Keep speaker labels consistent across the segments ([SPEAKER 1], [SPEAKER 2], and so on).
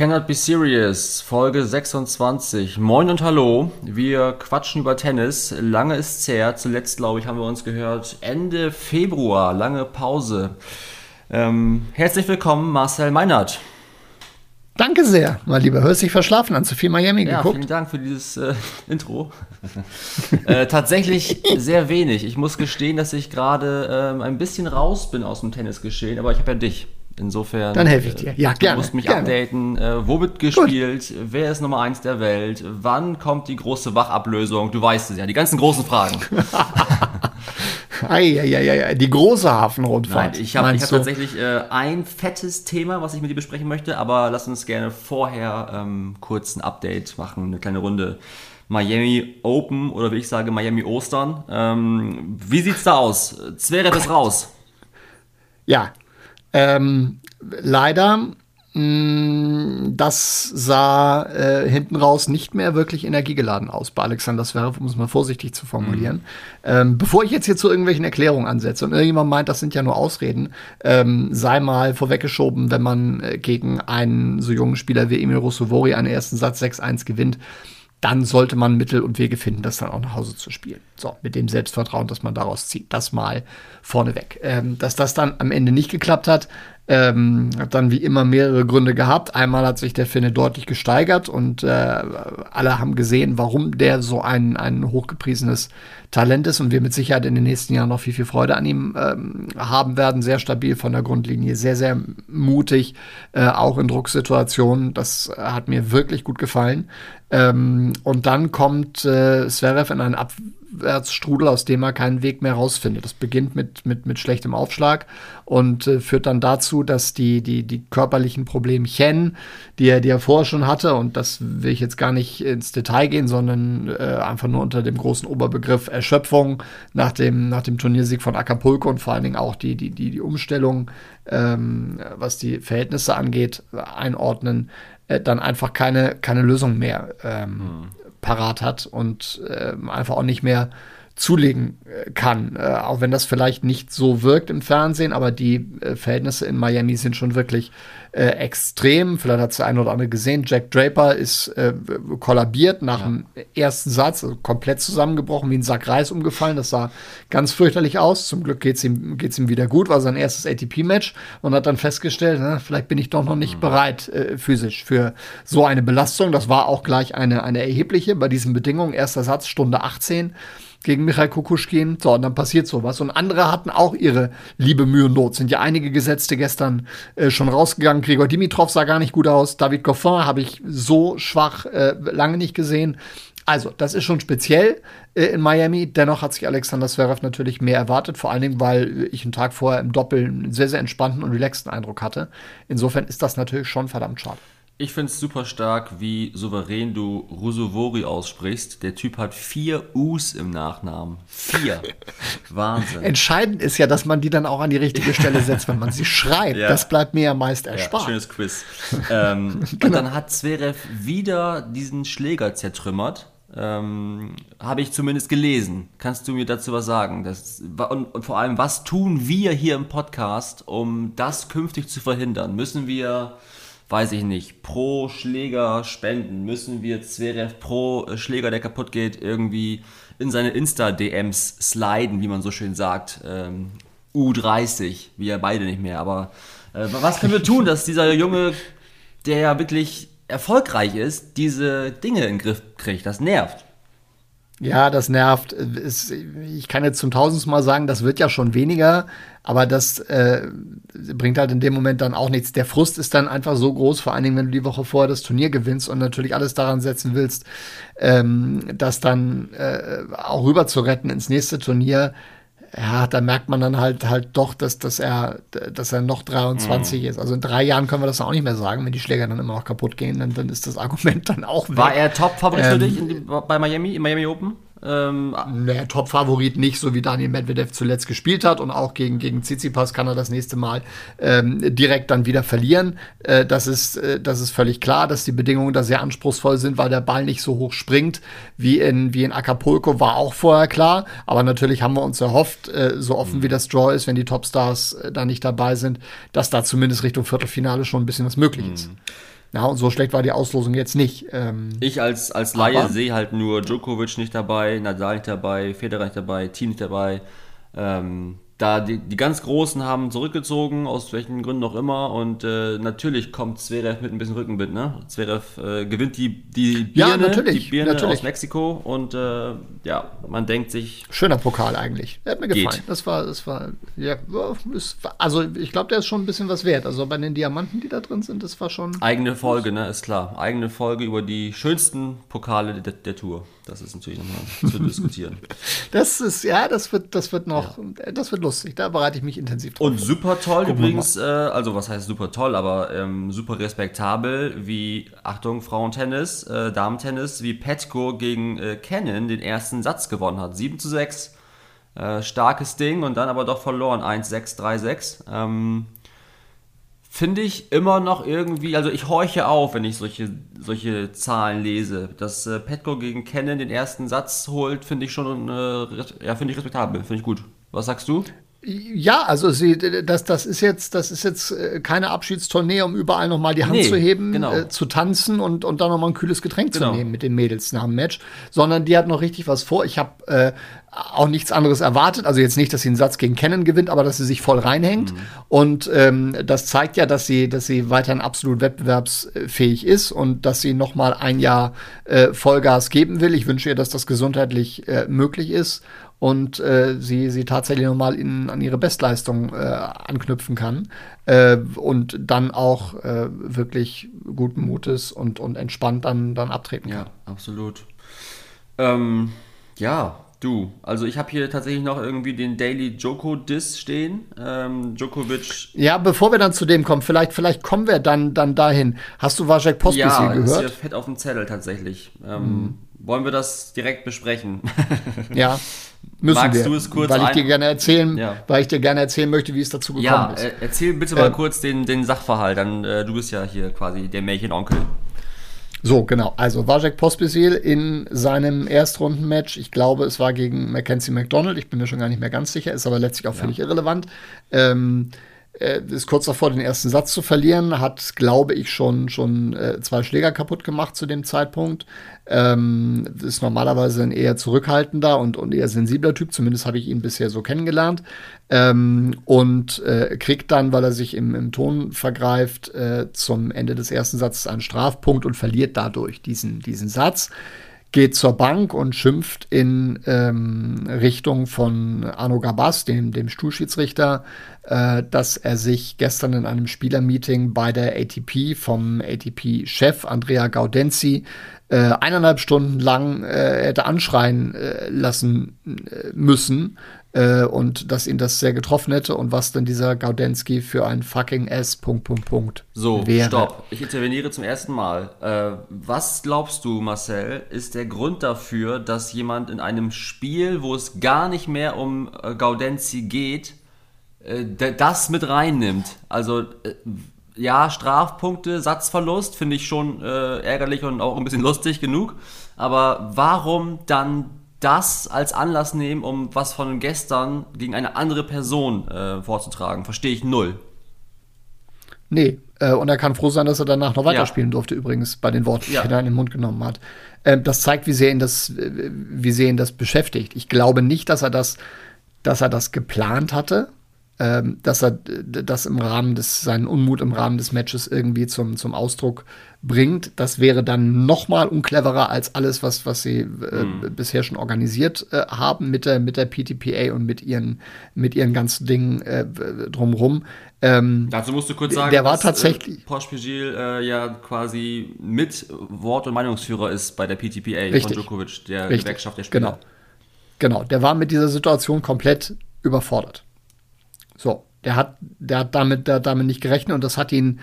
[SPEAKER 1] Cannot Be Serious, Folge 26. Moin und hallo. Wir quatschen über Tennis. Lange ist es her. Zuletzt, glaube ich, haben wir uns gehört Ende Februar. Lange Pause. Ähm, herzlich willkommen, Marcel Meinert.
[SPEAKER 2] Danke sehr, mein Lieber. Hörst dich verschlafen an. Zu viel Miami
[SPEAKER 1] Ja,
[SPEAKER 2] geguckt?
[SPEAKER 1] vielen Dank für dieses äh, Intro. äh, tatsächlich sehr wenig. Ich muss gestehen, dass ich gerade ähm, ein bisschen raus bin aus dem Tennisgeschehen, aber ich habe ja dich. Insofern.
[SPEAKER 2] Dann helfe ich dir. Ja,
[SPEAKER 1] Du
[SPEAKER 2] gerne,
[SPEAKER 1] musst mich
[SPEAKER 2] gerne.
[SPEAKER 1] updaten. Äh, wo wird gespielt? Wer ist Nummer 1 der Welt? Wann kommt die große Wachablösung? Du weißt es ja, die ganzen großen Fragen.
[SPEAKER 2] Eieieiei, die große Hafenrundfahrt.
[SPEAKER 1] Nein, ich habe hab
[SPEAKER 2] du?
[SPEAKER 1] tatsächlich äh, ein fettes Thema, was ich mit dir besprechen möchte, aber lass uns gerne vorher ähm, kurz ein Update machen, eine kleine Runde. Miami Open oder wie ich sage, Miami Ostern. Ähm, wie sieht's da aus? Zverev ist raus.
[SPEAKER 2] Ja, ähm, leider, mh, das sah äh, hinten raus nicht mehr wirklich energiegeladen aus bei Alexander Zverev, um es mal vorsichtig zu formulieren. Ähm, bevor ich jetzt hier zu irgendwelchen Erklärungen ansetze und irgendjemand meint, das sind ja nur Ausreden, ähm, sei mal vorweggeschoben, wenn man äh, gegen einen so jungen Spieler wie Emil Rossovori einen ersten Satz 6-1 gewinnt, dann sollte man Mittel und Wege finden, das dann auch nach Hause zu spielen. So, mit dem Selbstvertrauen, das man daraus zieht. Das mal vorneweg. Ähm, dass das dann am Ende nicht geklappt hat, ähm, hat dann wie immer mehrere Gründe gehabt. Einmal hat sich der Finne deutlich gesteigert und äh, alle haben gesehen, warum der so ein, ein hochgepriesenes Talent ist und wir mit Sicherheit in den nächsten Jahren noch viel, viel Freude an ihm ähm, haben werden. Sehr stabil von der Grundlinie, sehr, sehr mutig, äh, auch in Drucksituationen. Das hat mir wirklich gut gefallen. Ähm, und dann kommt äh, Zverev in einen Abwärtsstrudel, aus dem er keinen Weg mehr rausfindet. Das beginnt mit, mit, mit schlechtem Aufschlag und äh, führt dann dazu, dass die, die, die körperlichen Problemchen, die er, die er vorher schon hatte, und das will ich jetzt gar nicht ins Detail gehen, sondern äh, einfach nur unter dem großen Oberbegriff Erschöpfung nach dem, nach dem Turniersieg von Acapulco und vor allen Dingen auch die, die, die, die Umstellung, ähm, was die Verhältnisse angeht, einordnen, äh, dann einfach keine, keine Lösung mehr ähm, parat hat und ähm, einfach auch nicht mehr zulegen äh, kann. Äh, auch wenn das vielleicht nicht so wirkt im Fernsehen, aber die äh, Verhältnisse in Miami sind schon wirklich äh, extrem. Vielleicht hat es der eine oder andere gesehen. Jack Draper ist äh, kollabiert nach dem ersten Satz, also komplett zusammengebrochen, wie ein Sack Reis umgefallen. Das sah ganz fürchterlich aus. Zum Glück geht's ihm, geht's ihm wieder gut, war sein erstes ATP-Match und hat dann festgestellt, na, vielleicht bin ich doch noch nicht bereit äh, physisch für so eine Belastung. Das war auch gleich eine, eine erhebliche bei diesen Bedingungen. Erster Satz, Stunde 18 gegen Michael Kukuschkin. So, und dann passiert sowas. Und andere hatten auch ihre liebe Mühe und Not. Sind ja einige Gesetzte gestern äh, schon rausgegangen. Gregor Dimitrov sah gar nicht gut aus. David Goffin habe ich so schwach äh, lange nicht gesehen. Also, das ist schon speziell äh, in Miami. Dennoch hat sich Alexander Zverev natürlich mehr erwartet. Vor allen Dingen, weil ich einen Tag vorher im Doppel einen sehr, sehr entspannten und relaxten Eindruck hatte. Insofern ist das natürlich schon verdammt schade.
[SPEAKER 1] Ich finde es super stark, wie souverän du Rusovori aussprichst. Der Typ hat vier U's im Nachnamen. Vier. Wahnsinn.
[SPEAKER 2] Entscheidend ist ja, dass man die dann auch an die richtige Stelle setzt, wenn man sie schreibt.
[SPEAKER 1] Ja.
[SPEAKER 2] Das bleibt mir ja meist
[SPEAKER 1] Ja,
[SPEAKER 2] erspart.
[SPEAKER 1] schönes Quiz. ähm,
[SPEAKER 2] Genau.
[SPEAKER 1] Und dann hat Zverev wieder diesen Schläger zertrümmert. Ähm, Habe ich zumindest gelesen. Kannst du mir dazu was sagen? Das, und, und vor allem, was tun wir hier im Podcast, um das künftig zu verhindern? Müssen wir, weiß ich nicht, pro Schläger spenden? Müssen wir Zverev pro äh, Schläger, der kaputt geht, irgendwie in seine Insta-DMs sliden, wie man so schön sagt? Ähm, U30, wir beide nicht mehr, aber äh, was können wir tun, dass dieser Junge, der ja wirklich erfolgreich ist, diese Dinge in den Griff kriegt? Das nervt.
[SPEAKER 2] Ja, das nervt. Es, ich kann jetzt zum tausendsten Mal sagen, das wird ja schon weniger, aber das äh, bringt halt in dem Moment dann auch nichts. Der Frust ist dann einfach so groß, vor allen Dingen, wenn du die Woche vorher das Turnier gewinnst und natürlich alles daran setzen willst, ähm, das dann äh, auch rüber zu retten ins nächste Turnier. Ja, da merkt man dann halt halt doch, dass, dass er, dass er noch 23 ist. Also in drei Jahren können wir das auch nicht mehr sagen, wenn die Schläger dann immer noch kaputt gehen, dann, dann ist das Argument dann auch weg.
[SPEAKER 1] War er Top-Favorit für
[SPEAKER 2] Ähm,
[SPEAKER 1] dich in bei Miami, im Miami Open? Ähm,
[SPEAKER 2] naja, Top-Favorit nicht, so wie Daniel Medvedev zuletzt gespielt hat und auch gegen, gegen Tsitsipas kann er das nächste Mal ähm, direkt dann wieder verlieren. Äh, das, ist, äh, das ist völlig klar, dass die Bedingungen da sehr anspruchsvoll sind, weil der Ball nicht so hoch springt wie in, wie in Acapulco, war auch vorher klar. Aber natürlich haben wir uns erhofft, äh, so offen mhm. wie das Draw ist, wenn die Topstars äh, da nicht dabei sind, dass da zumindest Richtung Viertelfinale schon ein bisschen was möglich ist. Mhm. Ja, und so schlecht war die Auslosung jetzt nicht.
[SPEAKER 1] Ähm, ich als, als Laie sehe halt nur Djokovic nicht dabei, Nadal nicht dabei, Federer nicht dabei, Team nicht dabei. Ähm, da die, die ganz Großen haben zurückgezogen, aus welchen Gründen auch immer. Und äh, natürlich kommt Zverev mit ein bisschen Rückenwind. Ne? Zverev äh, gewinnt die, die Birne,
[SPEAKER 2] ja, natürlich,
[SPEAKER 1] die Birne
[SPEAKER 2] natürlich.
[SPEAKER 1] aus Mexiko. Und äh, ja, man denkt sich.
[SPEAKER 2] Schöner Pokal eigentlich. Der hat mir geht. gefallen. Das war, das war, ja, also ich glaube, der ist schon ein bisschen was wert. Also bei den Diamanten, die da drin sind, das war schon.
[SPEAKER 1] Eigene Folge, ne, ist klar. Eigene Folge über die schönsten Pokale der, der Tour. Das ist natürlich nochmal zu diskutieren.
[SPEAKER 2] Das ist, ja, das wird, das wird noch, ja. das wird lustig. Da bereite ich mich intensiv
[SPEAKER 1] drauf. Und super toll Gucken übrigens, äh, also was heißt super toll, aber ähm, super respektabel, wie, Achtung, Frauentennis, äh, Damentennis, wie Petko gegen äh, Cannon den ersten Satz gewonnen hat. 7 zu 6. Äh, starkes Ding und dann aber doch verloren. 1-6, 3-6. Ähm, finde ich immer noch irgendwie, also ich horche auf, wenn ich solche, solche Zahlen lese. Dass äh, Petko gegen Kennen den ersten Satz holt, finde ich schon, äh, ja, finde ich respektabel, finde ich gut. Was sagst du?
[SPEAKER 2] Ja, also sie, das, das ist jetzt, das ist jetzt äh, keine Abschiedstournee, um überall nochmal die Hand nee, zu heben, genau. äh, zu tanzen und, und dann nochmal ein kühles Getränk genau. zu nehmen mit den Mädels nach dem Match, sondern die hat noch richtig was vor. Ich habe äh, auch nichts anderes erwartet. Also jetzt nicht, dass sie einen Satz gegen Kennen gewinnt, aber dass sie sich voll reinhängt. Mhm. Und ähm, das zeigt ja, dass sie, dass sie weiterhin absolut wettbewerbsfähig ist und dass sie noch mal ein Jahr äh, Vollgas geben will. Ich wünsche ihr, dass das gesundheitlich äh, möglich ist und äh, sie, sie tatsächlich nochmal in, an ihre Bestleistung äh, anknüpfen kann äh, und dann auch äh, wirklich guten Mutes und, und entspannt dann, dann abtreten kann.
[SPEAKER 1] Ja, absolut. Ähm, ja, du, also ich habe hier tatsächlich noch irgendwie den Daily Joko Diss stehen. Ähm, Djokovic.
[SPEAKER 2] Ja, bevor wir dann zu dem kommen, vielleicht, vielleicht kommen wir dann, dann dahin. Hast du Wajek Pospisil ja, gehört? Ja, ist
[SPEAKER 1] fett auf dem Zettel tatsächlich. Ähm, mhm. Wollen wir das direkt besprechen?
[SPEAKER 2] ja. Müssen Magst wir, du es kurz weil ich dir gerne erzählen, ja. weil ich dir gerne erzählen möchte, wie es dazu gekommen ja, ist. Ja,
[SPEAKER 1] erzähl bitte mal äh, kurz den, den Sachverhalt. Dann, äh, du bist ja hier quasi der Märchenonkel.
[SPEAKER 2] So, genau. Also Wajek Pospisil in seinem Erstrundenmatch, ich glaube, es war gegen Mackenzie McDonald, ich bin mir schon gar nicht mehr ganz sicher, ist aber letztlich auch völlig ja. irrelevant. Ähm, äh, ist kurz davor, den ersten Satz zu verlieren, hat, glaube ich, schon, schon äh, zwei Schläger kaputt gemacht zu dem Zeitpunkt. Ähm, ist normalerweise ein eher zurückhaltender und, und eher sensibler Typ, zumindest habe ich ihn bisher so kennengelernt. Ähm, und äh, kriegt dann, weil er sich im, im Ton vergreift, äh, zum Ende des ersten Satzes einen Strafpunkt und verliert dadurch diesen, diesen Satz geht zur Bank und schimpft in ähm, Richtung von Arno Gabas, dem, dem Stuhlschiedsrichter, äh, dass er sich gestern in einem Spielermeeting bei der ATP vom ATP-Chef Andrea Gaudenzi äh, eineinhalb Stunden lang äh, hätte anschreien äh, lassen äh, müssen äh, und dass ihn das sehr getroffen hätte und was denn dieser Gaudensky für ein fucking S. Punkt, Punkt, Punkt.
[SPEAKER 1] So, wäre. stopp. Ich interveniere zum ersten Mal. Äh, was glaubst du, Marcel, ist der Grund dafür, dass jemand in einem Spiel, wo es gar nicht mehr um äh, Gaudenzi geht, äh, das mit reinnimmt? Also, äh, ja, Strafpunkte, Satzverlust finde ich schon äh, ärgerlich und auch ein bisschen lustig genug. Aber warum dann das als Anlass nehmen, um was von gestern gegen eine andere Person äh, vorzutragen. Verstehe ich null.
[SPEAKER 2] Nee, äh, und er kann froh sein, dass er danach noch weiterspielen ja. durfte, übrigens, bei den Worten, ja. die er in den Mund genommen hat. Ähm, das zeigt, wie sehr ihn das, wie sehr ihn das beschäftigt. Ich glaube nicht, dass er das, dass er das geplant hatte, ähm, dass er das im Rahmen des, seinen Unmut im Rahmen des Matches irgendwie zum, zum Ausdruck bringt. Das wäre dann noch mal uncleverer als alles, was, was sie äh, mhm. bisher schon organisiert äh, haben mit der, mit der PTPA und mit ihren, mit ihren ganzen Dingen äh, drumrum.
[SPEAKER 1] Ähm, Dazu musst du kurz sagen,
[SPEAKER 2] der war dass, äh, tatsächlich
[SPEAKER 1] Pospisil äh, ja quasi mit Wort- und Meinungsführer ist bei der PTPA
[SPEAKER 2] richtig,
[SPEAKER 1] von Djokovic, der
[SPEAKER 2] richtig,
[SPEAKER 1] Gewerkschaft der Spieler.
[SPEAKER 2] Genau. Genau, der war mit dieser Situation komplett überfordert. So, der hat, der hat damit, der hat damit nicht gerechnet und das hat ihn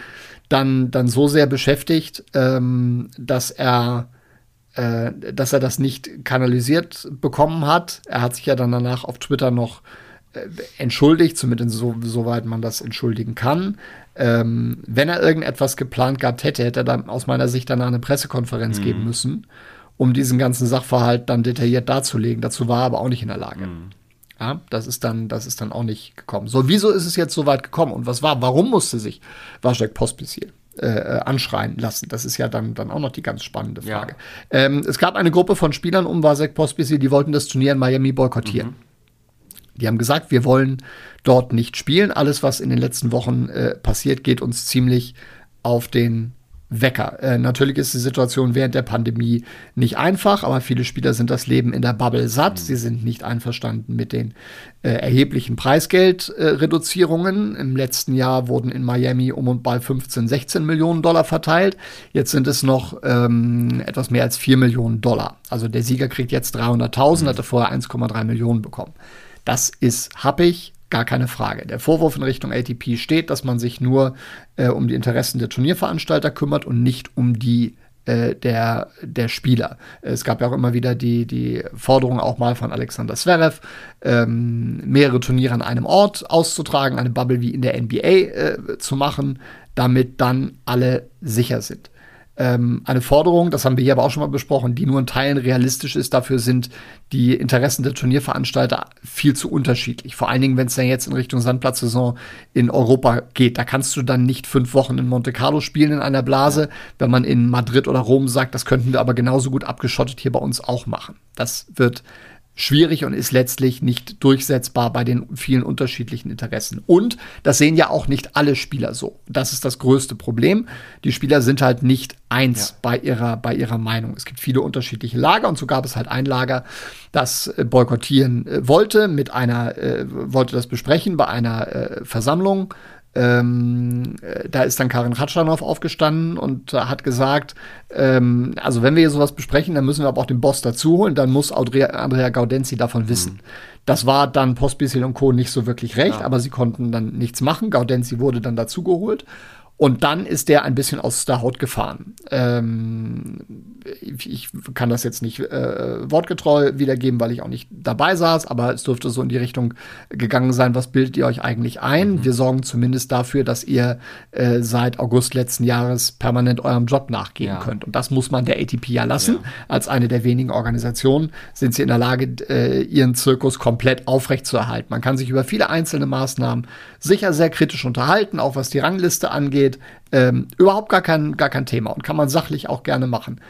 [SPEAKER 2] dann, dann so sehr beschäftigt, ähm, dass er äh, dass er das nicht kanalisiert bekommen hat. Er hat sich ja dann danach auf Twitter noch äh, entschuldigt, zumindest so, soweit man das entschuldigen kann. Ähm, wenn er irgendetwas geplant gehabt hätte, hätte er dann aus meiner Sicht danach eine Pressekonferenz mhm. geben müssen, um diesen ganzen Sachverhalt dann detailliert darzulegen. Dazu war er aber auch nicht in der Lage. Mhm. Ja, das ist dann, das ist dann auch nicht gekommen. So, wieso ist es jetzt so weit gekommen und was war? Warum musste sich Wajek Pospisil äh, äh, anschreien lassen? Das ist ja dann, dann auch noch die ganz spannende Frage. Ja. Ähm, es gab eine Gruppe von Spielern um Vasek Pospisil, die wollten das Turnier in Miami boykottieren. Mhm. Die haben gesagt, wir wollen dort nicht spielen. Alles, was in den letzten Wochen äh, passiert, geht uns ziemlich auf den Wecker. Äh, natürlich ist die Situation während der Pandemie nicht einfach, aber viele Spieler sind das Leben in der Bubble satt. Mhm. Sie sind nicht einverstanden mit den äh, erheblichen Preisgeldreduzierungen. Äh, Im letzten Jahr wurden in Miami um und bei 15, 16 Millionen Dollar verteilt. Jetzt sind es noch ähm, etwas mehr als 4 Millionen Dollar. Also der Sieger kriegt jetzt 300.000, mhm. hatte vorher 1,3 Millionen bekommen. Das ist happig, Gar keine Frage. Der Vorwurf in Richtung ATP steht, dass man sich nur äh, um die Interessen der Turnierveranstalter kümmert und nicht um die äh, der, der Spieler. Es gab ja auch immer wieder die, die Forderung auch mal von Alexander Zverev, ähm, mehrere Turniere an einem Ort auszutragen, eine Bubble wie in der NBA äh, zu machen, damit dann alle sicher sind ähm, eine Forderung, das haben wir hier aber auch schon mal besprochen, die nur in Teilen realistisch ist. Dafür sind die Interessen der Turnierveranstalter viel zu unterschiedlich. Vor allen Dingen, wenn es dann jetzt in Richtung Sandplatzsaison in Europa geht. Da kannst du dann nicht fünf Wochen in Monte Carlo spielen in einer Blase, wenn man in Madrid oder Rom sagt, das könnten wir aber genauso gut abgeschottet hier bei uns auch machen. Das wird schwierig und ist letztlich nicht durchsetzbar bei den vielen unterschiedlichen Interessen. Und das sehen ja auch nicht alle Spieler so. Das ist das größte Problem. Die Spieler sind halt nicht eins ja. bei ihrer, bei ihrer Meinung. Es gibt viele unterschiedliche Lager und so gab es halt ein Lager, das äh, boykottieren äh, wollte, mit einer, äh, wollte das besprechen bei einer äh, Versammlung ähm, äh, da ist dann Karin Ratschanow aufgestanden und hat gesagt, ähm, also wenn wir hier sowas besprechen, dann müssen wir aber auch den Boss dazu holen, dann muss Andrea, Andrea Gaudenzi davon wissen. Mhm. Das war dann Postbisil und Co. nicht so wirklich recht, ja. aber sie konnten dann nichts machen. Gaudenzi wurde dann dazugeholt. Und dann ist der ein bisschen aus der Haut gefahren. Ähm, ich kann das jetzt nicht äh, wortgetreu wiedergeben, weil ich auch nicht dabei saß, aber es dürfte so in die Richtung gegangen sein, was bildet ihr euch eigentlich ein? Mhm. Wir sorgen zumindest dafür, dass ihr äh, seit August letzten Jahres permanent eurem Job nachgehen ja. könnt. Und das muss man der ATP ja lassen. Ja. Als eine der wenigen Organisationen sind sie in der Lage, äh, ihren Zirkus komplett aufrechtzuerhalten. Man kann sich über viele einzelne Maßnahmen sicher sehr kritisch unterhalten, auch was die Rangliste angeht. Ähm, überhaupt gar kein, gar kein Thema und kann man sachlich auch gerne machen.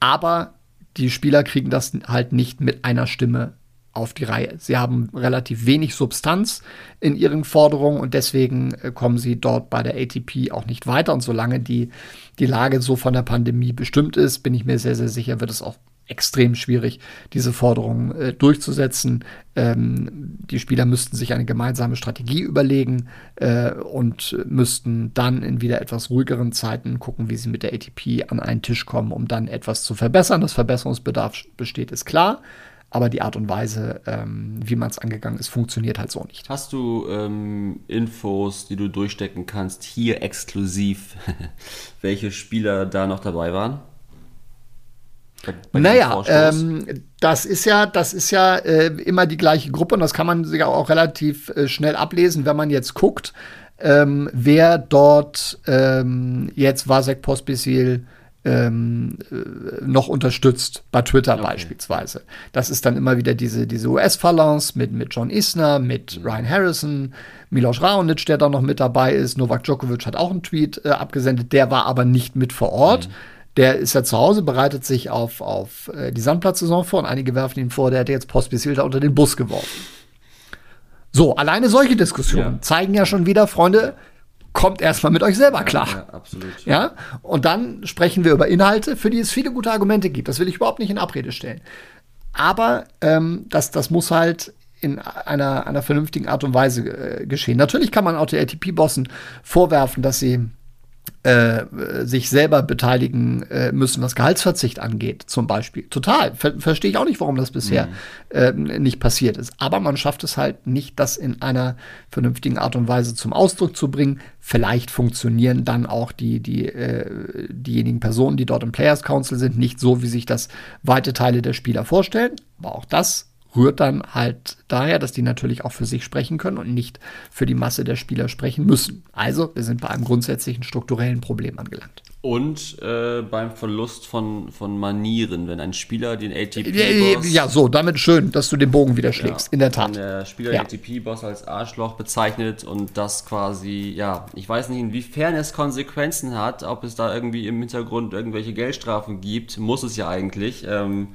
[SPEAKER 2] Aber die Spieler kriegen das halt nicht mit einer Stimme auf die Reihe. Sie haben relativ wenig Substanz in ihren Forderungen und deswegen äh, kommen sie dort bei der ATP auch nicht weiter. Und solange die, die Lage so von der Pandemie bestimmt ist, bin ich mir sehr, sehr sicher, wird es auch extrem schwierig, diese Forderungen äh, durchzusetzen. Ähm, die Spieler müssten sich eine gemeinsame Strategie überlegen äh, und müssten dann in wieder etwas ruhigeren Zeiten gucken, wie sie mit der ATP an einen Tisch kommen, um dann etwas zu verbessern. Das Verbesserungsbedarf besteht, ist klar. Aber die Art und Weise, ähm, wie man es angegangen ist, funktioniert halt so nicht.
[SPEAKER 1] Hast du ähm, Infos, die du durchstecken kannst, hier exklusiv, welche Spieler da noch dabei waren?
[SPEAKER 2] Bei naja, ähm, das ist ja, das ist ja äh, immer die gleiche Gruppe und das kann man sich auch relativ äh, schnell ablesen, wenn man jetzt guckt, ähm, wer dort ähm, jetzt Vasek Pospisil ähm, äh, noch unterstützt, bei Twitter okay. beispielsweise. Das ist dann immer wieder diese, diese US-Phalanx mit, mit John Isner, mit mhm. Ryan Harrison, Milos Raonic, der da noch mit dabei ist. Novak Djokovic hat auch einen Tweet äh, abgesendet, der war aber nicht mit vor Ort. Mhm der ist ja zu Hause, bereitet sich auf, auf äh, die Sandplatzsaison vor und einige werfen ihn vor, der hätte jetzt Pospisil da unter den Bus geworfen. So, alleine solche Diskussionen ja. zeigen ja schon wieder, Freunde, kommt erstmal mit euch selber klar. Ja, absolut. Ja, und dann sprechen wir über Inhalte, für die es viele gute Argumente gibt. Das will ich überhaupt nicht in Abrede stellen. Aber ähm, das, das muss halt in einer, einer vernünftigen Art und Weise äh, geschehen. Natürlich kann man auch der ATP-Bossen vorwerfen, dass sie äh, sich selber beteiligen äh, müssen, was Gehaltsverzicht angeht, zum Beispiel. Total. Ver Verstehe ich auch nicht, warum das bisher mhm. äh, nicht passiert ist. Aber man schafft es halt nicht, das in einer vernünftigen Art und Weise zum Ausdruck zu bringen. Vielleicht funktionieren dann auch die, die, äh, diejenigen Personen, die dort im Players Council sind, nicht so, wie sich das weite Teile der Spieler vorstellen. Aber auch das rührt dann halt daher, dass die natürlich auch für sich sprechen können und nicht für die Masse der Spieler sprechen müssen. Also, wir sind bei einem grundsätzlichen strukturellen Problem angelangt.
[SPEAKER 1] Und äh, beim Verlust von, von Manieren, wenn ein Spieler den ATP.
[SPEAKER 2] -Boss ja, so, damit schön, dass du den Bogen wieder schlägst, ja, in der Tat.
[SPEAKER 1] Wenn der Spieler ja. den ATP-Boss als Arschloch bezeichnet und das quasi, ja, ich weiß nicht, inwiefern es Konsequenzen hat, ob es da irgendwie im Hintergrund irgendwelche Geldstrafen gibt, muss es ja eigentlich. Ähm,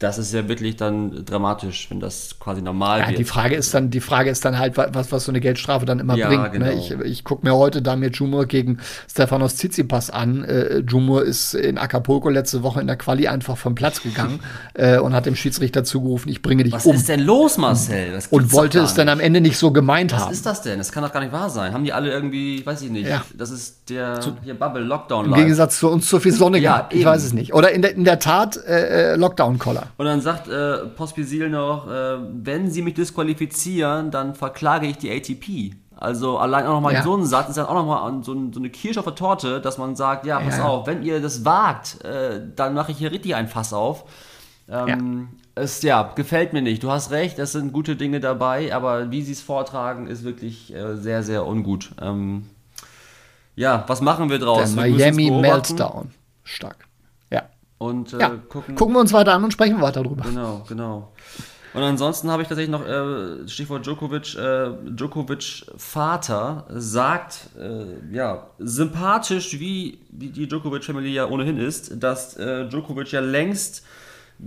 [SPEAKER 1] das ist ja wirklich dann dramatisch, wenn das quasi normal ja, wird.
[SPEAKER 2] Die Frage ist dann, die Frage ist dann halt, was, was so eine Geldstrafe dann immer ja, bringt. Ne? Genau. Ne? Ich, ich gucke mir heute Damir Jumur gegen Stefanos Tsitsipas an. Äh, Jumur ist in Acapulco letzte Woche in der Quali einfach vom Platz gegangen äh, und hat dem Schiedsrichter zugerufen, ich bringe dich
[SPEAKER 1] was
[SPEAKER 2] um.
[SPEAKER 1] Was ist denn los, Marcel?
[SPEAKER 2] und wollte es dann am Ende nicht so gemeint
[SPEAKER 1] was
[SPEAKER 2] haben.
[SPEAKER 1] Was ist das denn? Das kann doch gar nicht wahr sein. Haben die alle irgendwie, weiß ich nicht, ja. das ist der zu, hier Bubble Lockdown
[SPEAKER 2] Im Gegensatz zu uns zu viel Sonne ja, gehabt. Ich weiß es nicht. Oder in der, in der Tat äh, äh
[SPEAKER 1] Und dann sagt äh, Pospisil noch, äh, wenn sie mich disqualifizieren, dann verklage ich die ATP. Also allein auch nochmal ja. so ein Satz ist dann auch nochmal so, so eine Kirsche auf der Torte, dass man sagt, ja, pass ja. auf, wenn ihr das wagt, äh, dann mache ich hier richtig ein Fass auf. Ähm, ja. Es ja, gefällt mir nicht. Du hast recht, es sind gute Dinge dabei, aber wie sie es vortragen, ist wirklich äh, sehr, sehr ungut. Ähm, ja, was machen wir draus?
[SPEAKER 2] Der Miami Meltdown. Stark.
[SPEAKER 1] Und
[SPEAKER 2] äh, ja. gucken, gucken wir uns weiter an und sprechen weiter drüber.
[SPEAKER 1] Genau, genau. Und ansonsten habe ich tatsächlich noch äh, Stichwort Djokovic. Äh, Djokovic Vater sagt, äh, ja, sympathisch wie die, Djokovic-Familie ja ohnehin ist, dass äh, Djokovic ja längst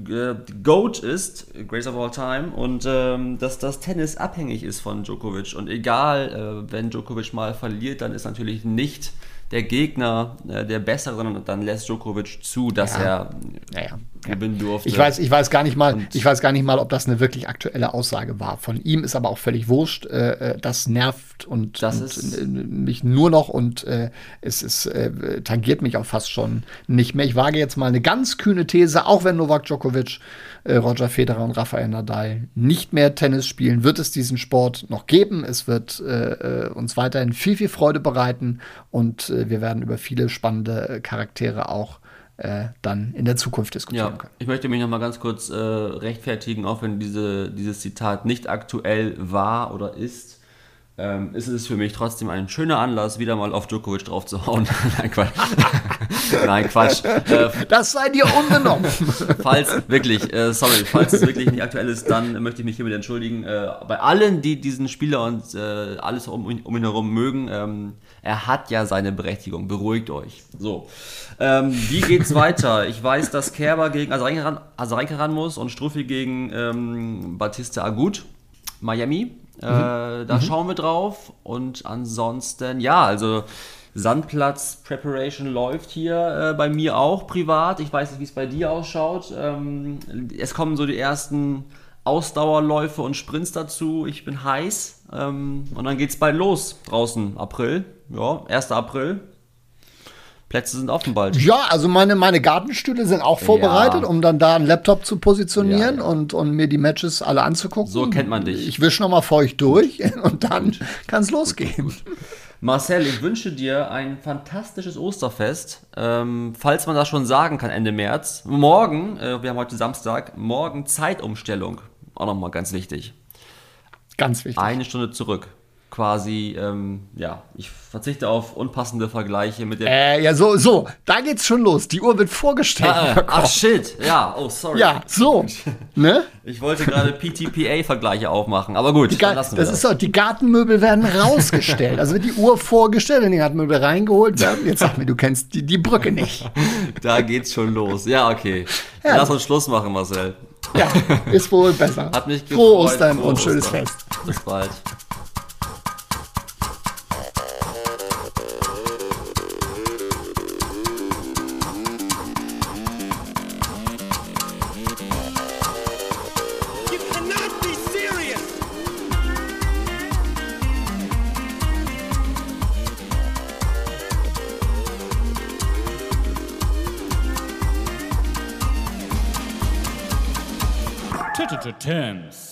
[SPEAKER 1] äh, GOAT ist, Grace of All Time, und ähm, dass das Tennis abhängig ist von Djokovic. Und egal, äh, wenn Djokovic mal verliert, dann ist natürlich nicht der Gegner äh, der bessere, sondern dann lässt Djokovic zu, dass ja. er
[SPEAKER 2] ja, ja. gewinnen durfte. Ich weiß, ich weiß gar nicht mal, und ich weiß gar nicht mal, ob das eine wirklich aktuelle Aussage war. Von ihm ist aber auch völlig wurscht. Äh, äh das nervt und,
[SPEAKER 1] das
[SPEAKER 2] und
[SPEAKER 1] ist,
[SPEAKER 2] äh, mich nur noch und äh, es ist, äh, tangiert mich auch fast schon nicht mehr. Ich wage jetzt mal eine ganz kühne These, auch wenn Novak Djokovic äh, Roger Federer und Rafael Nadal nicht mehr Tennis spielen, wird es diesen Sport noch geben. Es wird äh, äh uns weiterhin viel, viel Freude bereiten und äh, wir werden über viele spannende äh, Charaktere auch äh, dann in der Zukunft diskutieren ja, können.
[SPEAKER 1] Ich möchte mich noch mal ganz kurz rechtfertigen, auch wenn diese, dieses Zitat nicht aktuell war oder ist ähm, ist es für mich trotzdem ein schöner Anlass, wieder mal auf Djokovic draufzuhauen. Nein, Quatsch. Nein, Quatsch.
[SPEAKER 2] Äh, das sei dir unbenommen.
[SPEAKER 1] falls wirklich, äh, sorry, falls es wirklich nicht aktuell ist, dann möchte ich mich hiermit entschuldigen. Äh, bei allen, die diesen Spieler und äh, alles um, um, ihn herum mögen, ähm, er hat ja seine Berechtigung. Beruhigt euch. So. Ähm, wie geht's weiter? Ich weiß, dass Kerber gegen Azarenka ran, muss und Struffi gegen ähm, Batista Agut. Miami. Äh, mhm. da mhm. schauen wir drauf. Und ansonsten, ja, also Sandplatz Preparation läuft hier äh, bei mir auch privat. Ich weiß nicht, wie es bei dir ausschaut. Ähm, es kommen so die ersten Ausdauerläufe und Sprints dazu. Ich bin heiß. Ähm, und dann geht es bald los draußen. April. Ja, 1. April. Plätze sind offen bald.
[SPEAKER 2] Ja, also meine, meine Gartenstühle sind auch vorbereitet, ja. um dann da einen Laptop zu positionieren ja, ja. Und, und mir die Matches alle anzugucken.
[SPEAKER 1] So kennt man dich.
[SPEAKER 2] Ich wische nochmal feucht durch und dann kann es losgehen.
[SPEAKER 1] Marcel, ich wünsche dir ein fantastisches Osterfest. Ähm, falls man das schon sagen kann, Ende März. Morgen, äh, wir haben heute Samstag, morgen Zeitumstellung. Auch nochmal ganz wichtig.
[SPEAKER 2] Ganz wichtig.
[SPEAKER 1] Eine Stunde zurück quasi, ähm, ja, ich verzichte auf unpassende Vergleiche mit
[SPEAKER 2] der. Äh, ja, so, so, da geht's schon los. Die Uhr wird vorgestellt.
[SPEAKER 1] Ah, ach, shit, ja, oh, sorry.
[SPEAKER 2] Ja, so, ne?
[SPEAKER 1] Ich wollte gerade PTPA-Vergleiche aufmachen, aber gut,
[SPEAKER 2] die dann lassen wir das. Das ist so, die Gartenmöbel werden rausgestellt. also wird die Uhr vorgestellt, wenn die Gartenmöbel reingeholt werden. Jetzt sag mir, du kennst die, die Brücke nicht.
[SPEAKER 1] da geht's schon los. Ja, okay. Ja. Lass uns Schluss machen, Marcel.
[SPEAKER 2] Ja, ist wohl besser.
[SPEAKER 1] Hat mich gefreut.
[SPEAKER 2] Frohe Ostern und schönes Fest.
[SPEAKER 1] Bis bald.
[SPEAKER 3] terms.